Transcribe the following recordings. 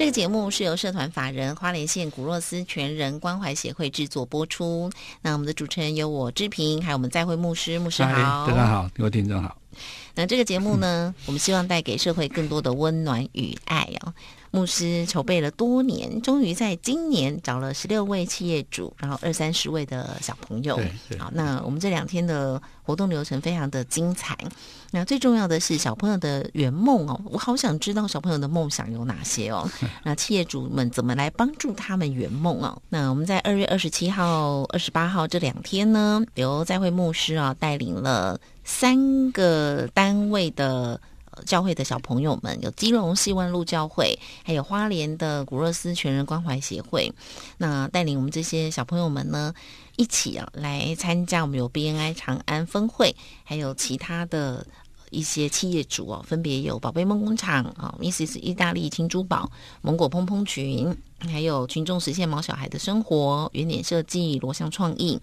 这个节目是由社团法人花莲县古若斯全人关怀协会制作播出。那我们的主持人有我志平，还有我们再会牧师，牧师好，大家好，各位听众好。那这个节目呢，我们希望带给社会更多的温暖与爱哦。牧师筹备了多年，终于在今年找了十六位企业主，然后二三十位的小朋友。好，那我们这两天的活动流程非常的精彩。那最重要的是小朋友的圆梦哦，我好想知道小朋友的梦想有哪些哦。那企业主们怎么来帮助他们圆梦哦？那我们在二月二十七号、二十八号这两天呢，由在会牧师啊带领了三个单位的。教会的小朋友们有基隆西湾路教会，还有花莲的古若斯全人关怀协会。那带领我们这些小朋友们呢，一起啊来参加我们有 BNI 长安分会，还有其他的一些企业主哦，分别有宝贝梦工厂啊，Misses 意大利青珠宝、蒙果蓬蓬群，还有群众实现毛小孩的生活、原点设计、罗翔创意、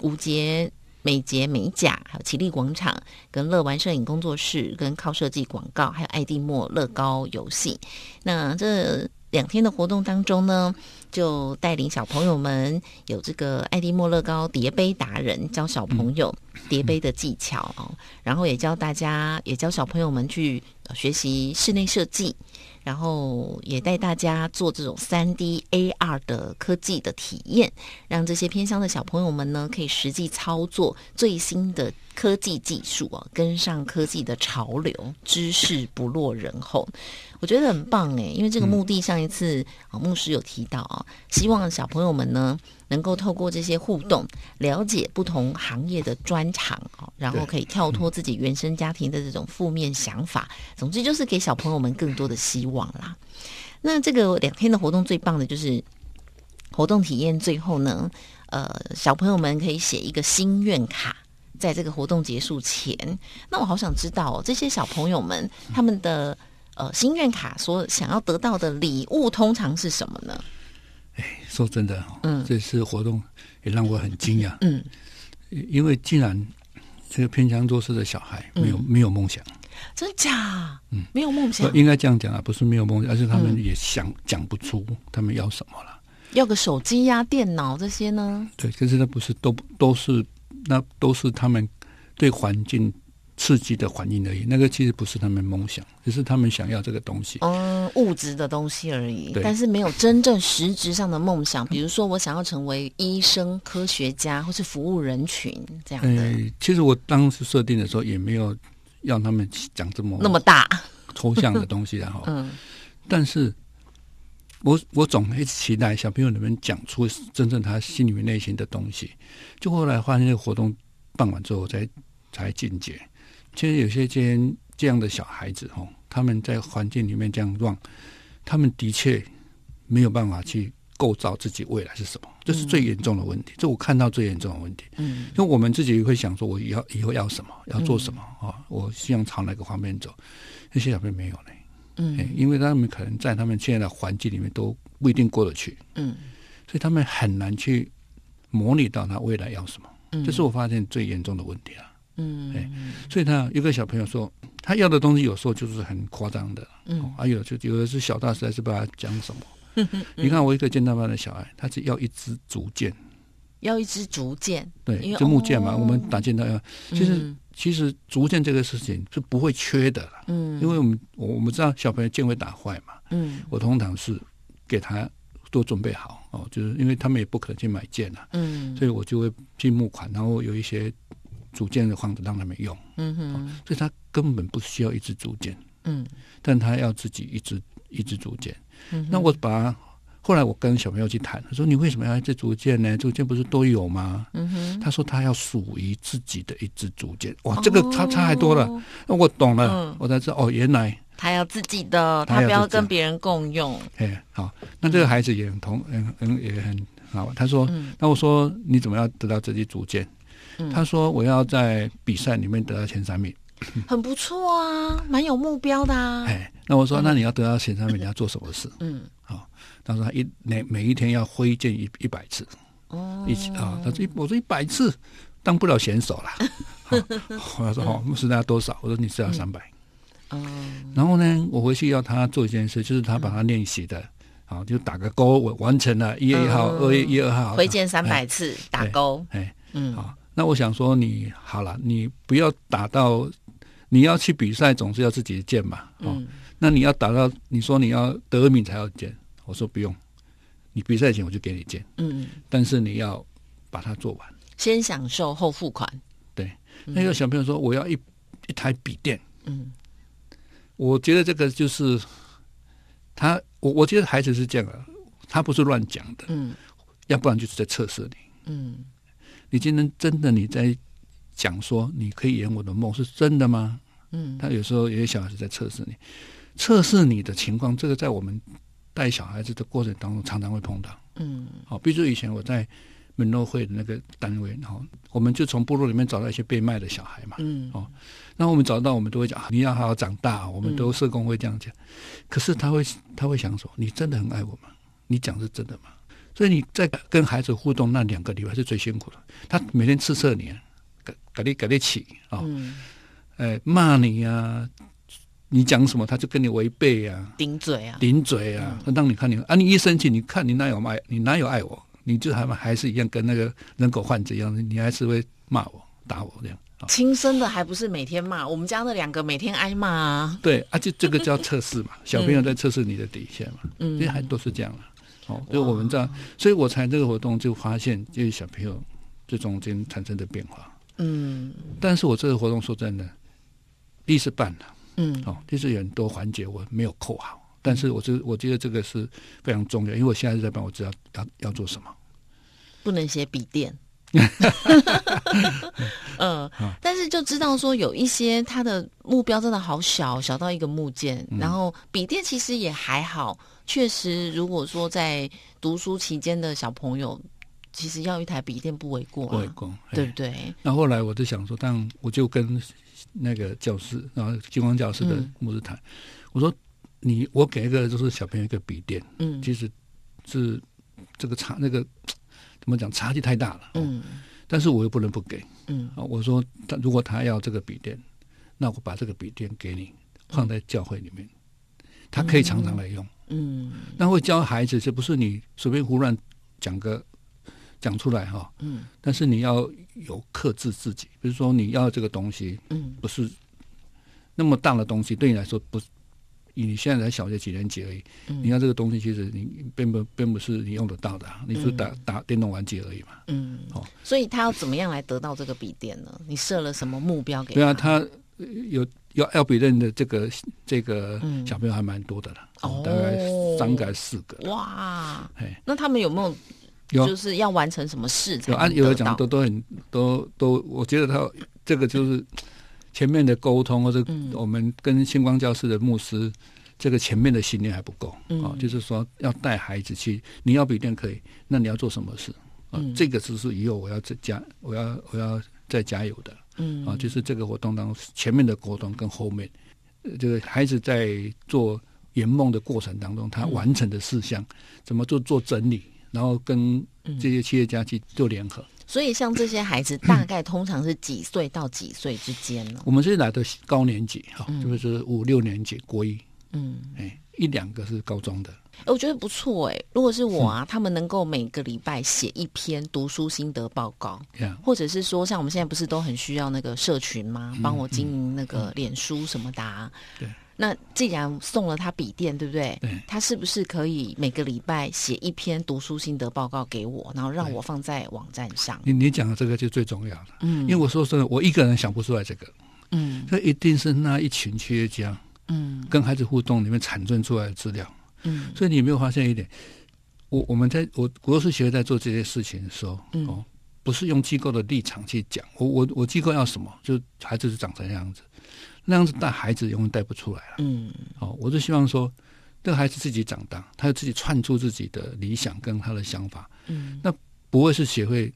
五节。美睫美甲，还有奇力广场，跟乐玩摄影工作室，跟靠设计广告，还有爱蒂莫乐高游戏。那这两天的活动当中呢，就带领小朋友们有这个爱蒂莫乐高叠杯达人，教小朋友叠杯的技巧哦，然后也教大家，也教小朋友们去学习室内设计。然后也带大家做这种三 D AR 的科技的体验，让这些偏乡的小朋友们呢，可以实际操作最新的科技技术啊，跟上科技的潮流，知识不落人后。我觉得很棒诶，因为这个目的上一次啊牧师有提到啊，希望小朋友们呢能够透过这些互动，了解不同行业的专长哦，然后可以跳脱自己原生家庭的这种负面想法。总之就是给小朋友们更多的希望啦。那这个两天的活动最棒的就是活动体验，最后呢，呃，小朋友们可以写一个心愿卡，在这个活动结束前。那我好想知道这些小朋友们他们的。呃，心愿卡所想要得到的礼物通常是什么呢？哎，说真的，嗯，这次活动也让我很惊讶，嗯，因为既然这个偏乡弱势的小孩没有没有梦想，真假？嗯，没有梦想，应该这样讲啊，不是没有梦想，而是他们也想讲不出他们要什么了。要个手机呀、电脑这些呢？对，可是那不是都都是那都是他们对环境。刺激的环境而已，那个其实不是他们梦想，只是他们想要这个东西，嗯，物质的东西而已。但是没有真正实质上的梦想，比如说我想要成为医生、科学家，或是服务人群这样的。其实我当时设定的时候也没有让他们讲这么那么大抽象的东西，然后，嗯，但是我我总会期待小朋友能不能讲出真正他心里面内心的东西。就后来发现，这个活动办完之后，才才进阶。其实有些这样这样的小孩子哦，他们在环境里面这样乱，他们的确没有办法去构造自己未来是什么，这是最严重的问题。这我看到最严重的问题。嗯，因为我们自己会想说，我以后以后要什么，要做什么啊？我希望朝哪个方面走？那些小朋友没有呢。嗯，因为他们可能在他们现在的环境里面都不一定过得去。嗯，所以他们很难去模拟到他未来要什么。嗯，这是我发现最严重的问题啊。嗯，哎，所以他有个小朋友说，他要的东西有时候就是很夸张的，嗯，还有就有的是小大实在是不知道讲什么。你看我一个建大班的小孩，他只要一支竹剑，要一支竹剑，对，就木剑嘛，我们打剑都要。其实其实竹剑这个事情是不会缺的了，嗯，因为我们我们知道小朋友剑会打坏嘛，嗯，我通常是给他都准备好哦，就是因为他们也不可能去买剑啊，嗯，所以我就会进募款，然后有一些。组件的房子让他们用，嗯哼，所以他根根本不需要一支竹简，嗯，但他要自己一支一支竹简。那我把后来我跟小朋友去谈，他说你为什么要一支竹简呢？竹简不是都有吗？嗯哼，他说他要属于自己的一支竹简。哇，这个差差太多了。那我懂了，我才知道哦，原来他要自己的，他不要跟别人共用。哎，好，那这个孩子也很同，嗯嗯，也很好。他说，那我说你怎么要得到这支竹简？他说我要在比赛里面得到前三名。很不错啊，蛮有目标的啊。哎，那我说，那你要得到前三名，你要做什么事？嗯，好，他说他一每每一天要挥剑一一百次。哦，一起啊，他说一我说一百次当不了选手了。我 说好，是要多少？我说你是要三百。哦，然后呢，我回去要他做一件事，就是他把他练习的，好就打个勾，我完成了一月一号、二月一二号挥剑三百次，打勾。哎，嗯，好，那我想说你好了，你不要打到。你要去比赛，总是要自己的剑嘛，哦，那你要打到你说你要得名才要剑，我说不用，你比赛前我就给你剑，嗯，但是你要把它做完，先享受后付款。对，那个小朋友说我要一一台笔电，嗯，我觉得这个就是他，我我觉得孩子是这样的，他不是乱讲的，嗯，要不然就是在测试你，嗯，你今天真的你在。讲说你可以演我的梦是真的吗？嗯，他有时候有些小孩子在测试你，测试你的情况，这个在我们带小孩子的过程当中常常会碰到。嗯，好，比如说以前我在门诺会的那个单位，然后我们就从部落里面找到一些被卖的小孩嘛。嗯，哦，那我们找到，我们都会讲你要好好长大，我们都社工会这样讲。可是他会他会想说，你真的很爱我吗？你讲是真的吗？所以你在跟孩子互动那两个礼拜是最辛苦的，他每天刺测你。给你给你起啊，哎骂你呀，你讲什么他就跟你违背呀，顶嘴啊，顶嘴啊，让你看你啊，你一生气，你看你哪有爱，你哪有爱我，你就还还是一样跟那个人狗患者一样，你还是会骂我打我这样。亲生的还不是每天骂，我们家那两个每天挨骂啊。对啊，就这个叫测试嘛，小朋友在测试你的底线嘛，嗯，这些还都是这样的。哦，就我们这样，所以我才这个活动就发现，就是小朋友这中间产生的变化。嗯，但是我这个活动说真的，第一次办了，嗯，哦，第一次有很多环节我没有扣好，但是我这我觉得这个是非常重要，因为我现在是在办，我知道要要做什么，不能写笔电，嗯，但是就知道说有一些他的目标真的好小，小到一个木剑，然后笔电其实也还好，确实如果说在读书期间的小朋友。其实要一台笔电不为过，不为过，对不对？那后来我就想说，但我就跟那个教师，然后金光教师的牧师谈，我说：“你我给一个就是小朋友一个笔电，嗯，其实是这个差那个怎么讲差距太大了，嗯，但是我又不能不给，嗯，我说他如果他要这个笔电，那我把这个笔电给你放在教会里面，他可以常常来用，嗯，那会教孩子，这不是你随便胡乱讲个。”讲出来哈，嗯，但是你要有克制自己，比如说你要这个东西，嗯，不是那么大的东西，对你来说不，你现在才小学几年级而已，你看这个东西其实你并不并不是你用得到的，你是打打电动玩具而已嘛，嗯，哦，所以他要怎么样来得到这个笔电呢？你设了什么目标给？对啊，他有要要笔电的这个这个小朋友还蛮多的了，哦，大概三个四个，哇，哎，那他们有没有？有。就是要完成什么事才有按有的讲都都很都都，我觉得他这个就是前面的沟通，或者我们跟星光教室的牧师，这个前面的训练还不够啊。就是说要带孩子去，你要笔电可以，那你要做什么事啊？这个只是以后我要再加，我要我要再加油的。嗯啊，就是这个活动当中前面的沟通跟后面，这个孩子在做圆梦的过程当中，他完成的事项怎么做做整理。然后跟这些企业家去做联合，所以像这些孩子大概通常是几岁到几岁之间呢？我们是来的高年级哈，就是五六年级国一，嗯，哎，一两个是高中的，我觉得不错哎。如果是我啊，他们能够每个礼拜写一篇读书心得报告，或者是说像我们现在不是都很需要那个社群吗？帮我经营那个脸书什么的，对。那既然送了他笔电，对不对？对。他是不是可以每个礼拜写一篇读书心得报告给我，然后让我放在网站上？你你讲的这个就最重要了。嗯。因为我说真的，我一个人想不出来这个，嗯，这一定是那一群企业家，嗯，跟孩子互动里面产生出来的资料，嗯，所以你有没有发现一点？我我们在我国术协会在做这些事情的时候，哦，不是用机构的立场去讲，我我我机构要什么，就孩子是长成那样子，那样子带孩子永远带不出来了，嗯，哦，我就希望说，这个孩子自己长大，他自己串出自己的理想跟他的想法，嗯，那不会是协会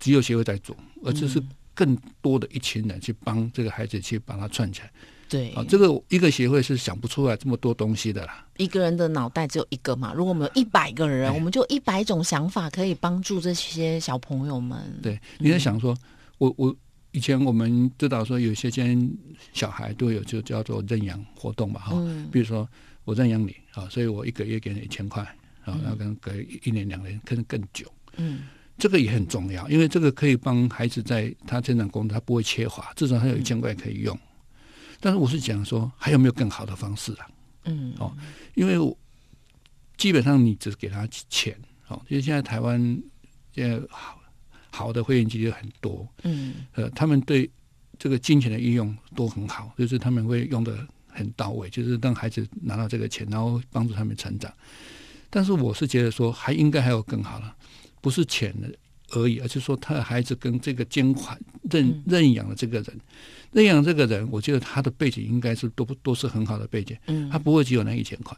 只有协会在做，而这是更多的一群人去帮这个孩子去把它串起来。对啊，这个一个协会是想不出来这么多东西的啦。一个人的脑袋只有一个嘛，如果我们有一百个人，我们就一百种想法可以帮助这些小朋友们。对，你在想说，我我以前我们知道说，有些间小孩都有就叫做认养活动嘛，哈，比如说我认养你啊，所以我一个月给你一千块啊，然后跟隔一年两年可能更久，嗯，这个也很重要，因为这个可以帮孩子在他成长过程他不会缺乏，至少他有一千块可以用。但是我是讲说，还有没有更好的方式啊？嗯，哦，因为基本上你只是给他钱，哦，因为现在台湾现在好好的会员基金很多，嗯，呃，他们对这个金钱的运用都很好，就是他们会用的很到位，就是让孩子拿到这个钱，然后帮助他们成长。但是我是觉得说，还应该还有更好了，不是钱的。而已，而是说他的孩子跟这个捐款认认养的这个人，认养这个人，我觉得他的背景应该是都都是很好的背景，嗯，他不会只有那一千块。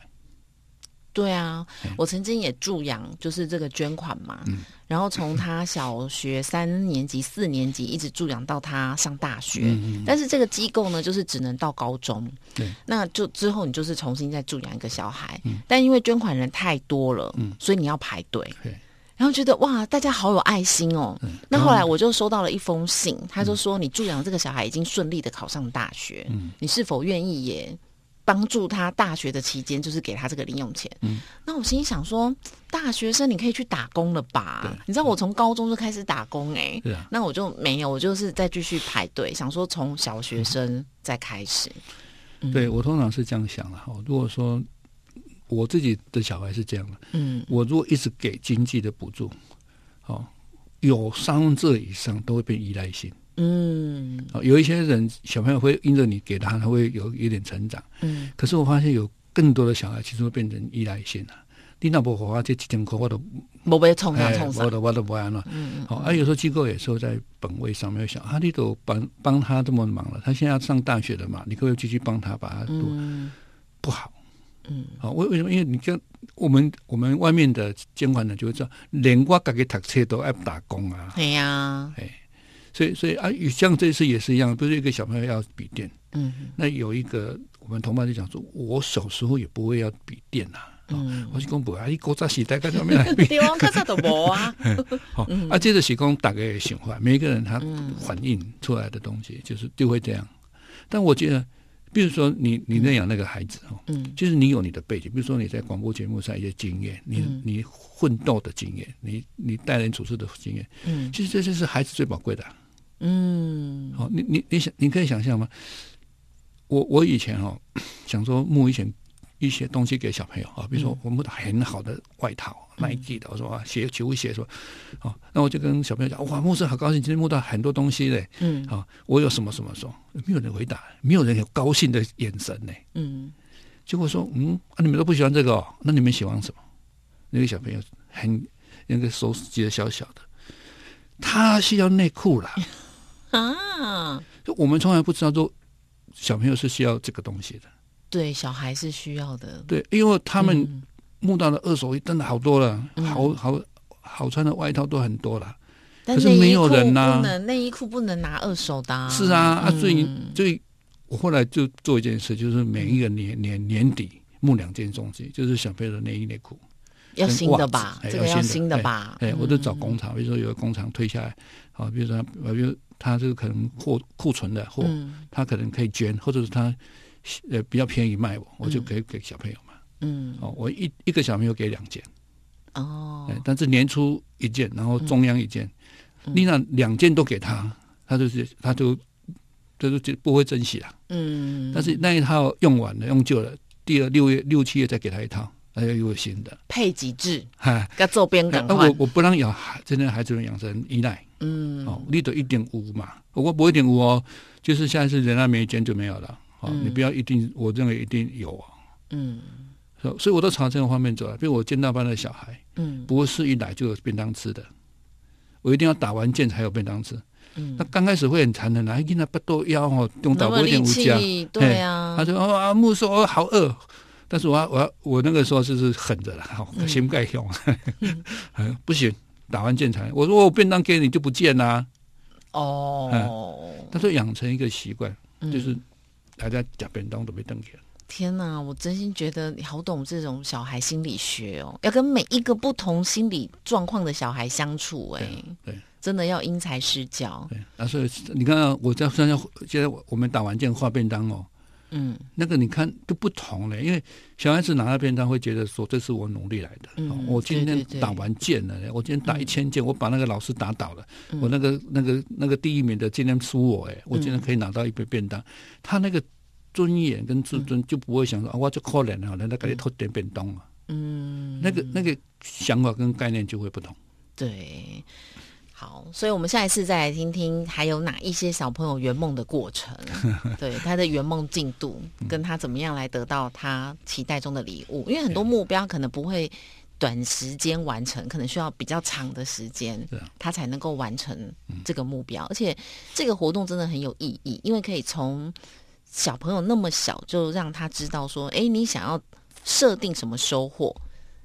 对啊，我曾经也助养，就是这个捐款嘛，嗯，然后从他小学三年级、四年级一直助养到他上大学，嗯但是这个机构呢，就是只能到高中，对，那就之后你就是重新再助养一个小孩，嗯，但因为捐款人太多了，嗯，所以你要排队，对。然后觉得哇，大家好有爱心哦。那后来我就收到了一封信，他就说你助养这个小孩已经顺利的考上大学，你是否愿意也帮助他大学的期间，就是给他这个零用钱？嗯那我心里想说，大学生你可以去打工了吧？你知道我从高中就开始打工哎，那我就没有，我就是再继续排队，想说从小学生再开始。对我通常是这样想的哈，如果说。我自己的小孩是这样的，嗯，我如果一直给经济的补助，哦，有三分之二以上都会变依赖性，嗯，哦，有一些人小朋友会因着你给他，他会有有点成长，嗯，可是我发现有更多的小孩其实会变成依赖性了。你那不花这几千块，我都没被冲啊冲我都我都不安了，嗯嗯，好，啊，有时候机构也说在本位上面想，啊，你都帮帮他这么忙了，他现在要上大学了嘛，你可不可以继续帮他把他读不好？嗯，好，为为什么？因为你跟我们我们外面的监管呢，就会知道，连我自己读车都爱打工啊。对呀，哎，所以所以啊，像这次也是一样，不是一个小朋友要笔电，嗯，那有一个我们同伴就讲说，我小时候也不会要笔电呐，嗯，我是公布啊，你国家时代干什么来？对啊，国家都无啊。好，啊，接着是讲大概想法，每一个人他反映出来的东西就是就会这样，但我觉得。比如说，你你那养那个孩子哦，嗯，就是你有你的背景，比如说你在广播节目上一些经验，你你奋斗的经验，你你待人处事的经验，嗯，其实这些是孩子最宝贵的，嗯，好，你你你想你可以想象吗？我我以前哦，想说募一些一些东西给小朋友啊，比如说我们很好的外套。Nike 的，我说啊，鞋球鞋说，哦，那我就跟小朋友讲，哇，牧师好高兴，今天摸到很多东西嘞，嗯，好，我有什么什么说，没有人回答，没有人有高兴的眼神呢，嗯，结果说，嗯，啊，你们都不喜欢这个，哦那你们喜欢什么？那个小朋友很那个手举的小小的，他需要内裤了 啊，就我们从来不知道说小朋友是需要这个东西的，对，小孩是需要的，对，因为他们。募到的二手衣真的好多了，好好好穿的外套都很多了，可是没有人呐。内衣裤不能拿二手的。是啊，啊，所以所以我后来就做一件事，就是每一个年年年底募两件东西，就是小朋友的内衣内裤，要新的吧？这个要新的吧？哎，我就找工厂，比如说有个工厂推下来，好，比如说比如他这个可能货库存的货，他可能可以捐，或者是他呃比较便宜卖我，我就可以给小朋友嘛。嗯，哦，我一一个小朋友给两件，哦，但是年初一件，然后中央一件，你那两件都给他，他就是他就就是就不会珍惜了，嗯，但是那一套用完了，用旧了，第二六月六七月再给他一套，他又有新的，配几制，哈，要做边感。我我不让养孩，真的孩子们养成依赖，嗯，哦，你都一点五嘛，我不一点五哦，就是下一次人家没捐就没有了。哦，你不要一定，我认为一定有啊。嗯，所以我都朝这个方面走了。比如我见到班的小孩，嗯，不是一来就有便当吃的，我一定要打完剑才有便当吃。嗯，那刚开始会很残忍，来跟他不多腰哦，用到我一点无家，对啊。他说：“哦啊，木说我好饿。”但是我要我要我那个时候就是狠着了，好心盖胸，不行，打完建材。我说我便当给你就不见啦。哦，他说养成一个习惯，就是大家夹便当都被瞪起来。天哪，我真心觉得你好懂这种小孩心理学哦，要跟每一个不同心理状况的小孩相处，哎，对，真的要因材施教。对，啊，所以你看，我在现在现在我们打完剑画便当哦。嗯，那个你看就不同了，因为小孩子拿到便当会觉得说这是我努力来的。嗯，我今天打完剑了，我今天打一千剑，我把那个老师打倒了，我那个那个那个第一名的今天输我，哎，我今天可以拿到一杯便当。他那个尊严跟自尊就不会想说啊，我就可怜了，人家给你偷点便当啊。嗯，那个那个想法跟概念就会不同。对。好，所以我们下一次再来听听还有哪一些小朋友圆梦的过程，对他的圆梦进度，跟他怎么样来得到他期待中的礼物。因为很多目标可能不会短时间完成，可能需要比较长的时间，他才能够完成这个目标。而且这个活动真的很有意义，因为可以从小朋友那么小就让他知道说，哎，你想要设定什么收获。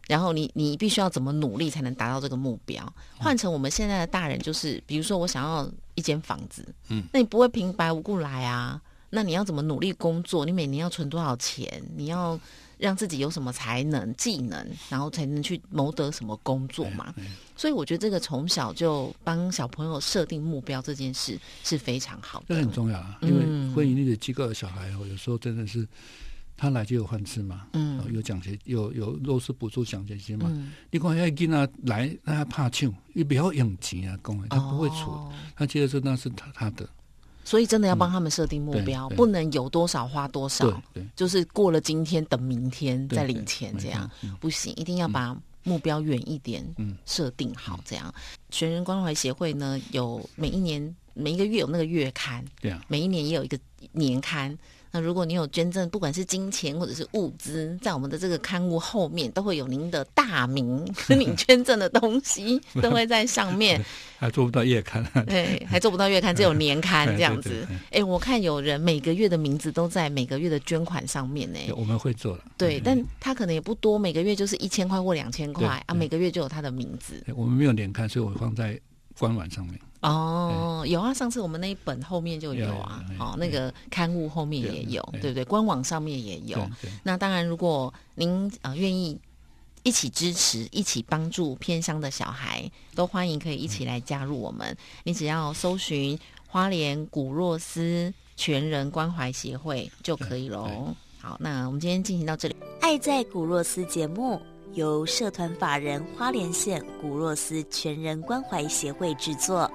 然后你你必须要怎么努力才能达到这个目标？换成我们现在的大人，就是比如说我想要一间房子，嗯，那你不会平白无故来啊？那你要怎么努力工作？你每年要存多少钱？你要让自己有什么才能、技能，然后才能去谋得什么工作嘛？所以我觉得这个从小就帮小朋友设定目标这件事是非常好的，这很重要啊！因为会盈利的机构的小孩哦，有时候真的是。他来就有饭吃嘛，嗯，有奖学有有肉食补助奖学金嘛。你看要囡仔来，那他怕抢，你不要用钱啊，公他不会出，他觉得说那是他他的。所以真的要帮他们设定目标，不能有多少花多少，对，就是过了今天等明天再领钱这样。不行，一定要把目标远一点，嗯，设定好这样。全人关怀协会呢，有每一年每一个月有那个月刊，对啊，每一年也有一个年刊。那如果你有捐赠，不管是金钱或者是物资，在我们的这个刊物后面都会有您的大名，你捐赠的东西 都会在上面。还做不到月刊，对，还做不到月刊，只有年刊这样子。哎，我看有人每个月的名字都在每个月的捐款上面呢。我们会做了，对，但他可能也不多，每个月就是一千块或两千块啊，每个月就有他的名字。我们没有年刊，所以我放在官网上面。哦，有啊，上次我们那一本后面就有啊，哦，那个刊物后面也有，对不对？官网上面也有。那当然，如果您啊愿意一起支持、一起帮助偏乡的小孩，都欢迎可以一起来加入我们。你只要搜寻花莲古若斯全人关怀协会就可以喽。好，那我们今天进行到这里，《爱在古若斯》节目由社团法人花莲县古若斯全人关怀协会制作。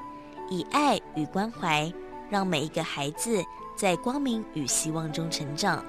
以爱与关怀，让每一个孩子在光明与希望中成长。